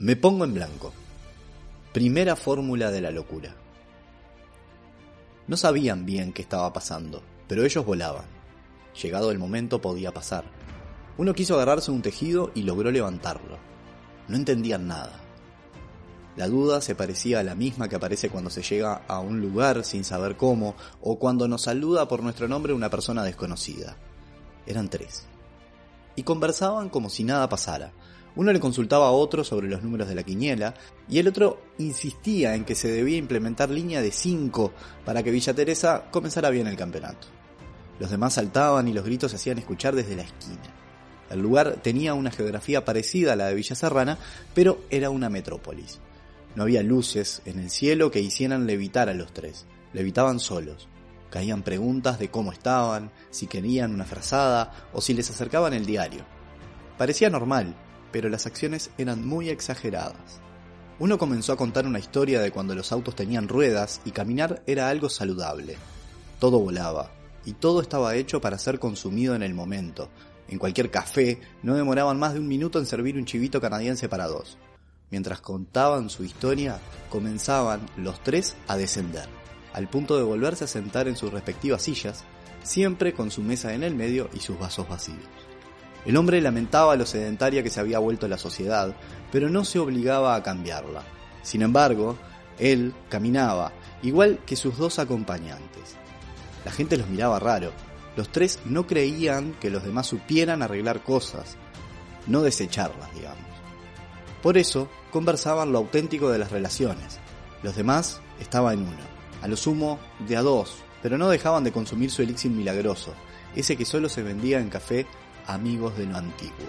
Me pongo en blanco. Primera fórmula de la locura. No sabían bien qué estaba pasando, pero ellos volaban. Llegado el momento podía pasar. Uno quiso agarrarse un tejido y logró levantarlo. No entendían nada. La duda se parecía a la misma que aparece cuando se llega a un lugar sin saber cómo o cuando nos saluda por nuestro nombre una persona desconocida. Eran tres. Y conversaban como si nada pasara, uno le consultaba a otro sobre los números de la quiniela y el otro insistía en que se debía implementar línea de 5 para que Villa Teresa comenzara bien el campeonato. Los demás saltaban y los gritos se hacían escuchar desde la esquina. El lugar tenía una geografía parecida a la de Villa Serrana, pero era una metrópolis. No había luces en el cielo que hicieran levitar a los tres. Levitaban solos. Caían preguntas de cómo estaban, si querían una frazada o si les acercaban el diario. Parecía normal, pero las acciones eran muy exageradas. Uno comenzó a contar una historia de cuando los autos tenían ruedas y caminar era algo saludable. Todo volaba, y todo estaba hecho para ser consumido en el momento. En cualquier café no demoraban más de un minuto en servir un chivito canadiense para dos. Mientras contaban su historia, comenzaban los tres a descender, al punto de volverse a sentar en sus respectivas sillas, siempre con su mesa en el medio y sus vasos vacíos. El hombre lamentaba lo sedentaria que se había vuelto la sociedad, pero no se obligaba a cambiarla. Sin embargo, él caminaba, igual que sus dos acompañantes. La gente los miraba raro. Los tres no creían que los demás supieran arreglar cosas, no desecharlas, digamos. Por eso, conversaban lo auténtico de las relaciones. Los demás estaban en uno, a lo sumo de a dos, pero no dejaban de consumir su elixir milagroso, ese que solo se vendía en café amigos de lo antiguo.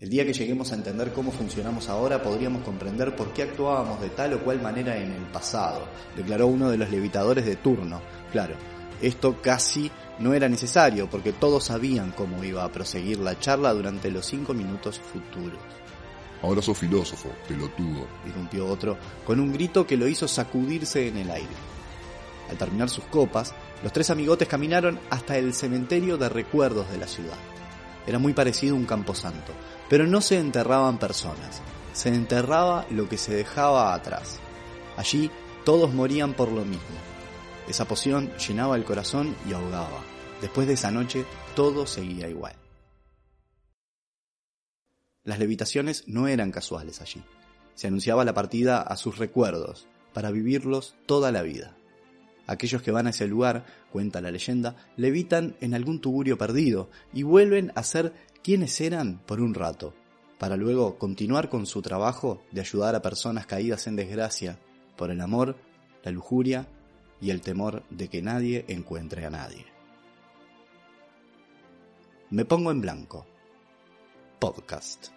El día que lleguemos a entender cómo funcionamos ahora, podríamos comprender por qué actuábamos de tal o cual manera en el pasado, declaró uno de los levitadores de turno. Claro, esto casi no era necesario, porque todos sabían cómo iba a proseguir la charla durante los cinco minutos futuros. Ahora sos filósofo, pelotudo, irrumpió otro, con un grito que lo hizo sacudirse en el aire. Al terminar sus copas, los tres amigotes caminaron hasta el cementerio de recuerdos de la ciudad. Era muy parecido a un camposanto, pero no se enterraban personas, se enterraba lo que se dejaba atrás. Allí todos morían por lo mismo. Esa poción llenaba el corazón y ahogaba. Después de esa noche todo seguía igual. Las levitaciones no eran casuales allí. Se anunciaba la partida a sus recuerdos, para vivirlos toda la vida. Aquellos que van a ese lugar, cuenta la leyenda, levitan en algún tuburio perdido y vuelven a ser quienes eran por un rato, para luego continuar con su trabajo de ayudar a personas caídas en desgracia por el amor, la lujuria y el temor de que nadie encuentre a nadie. Me pongo en blanco. Podcast.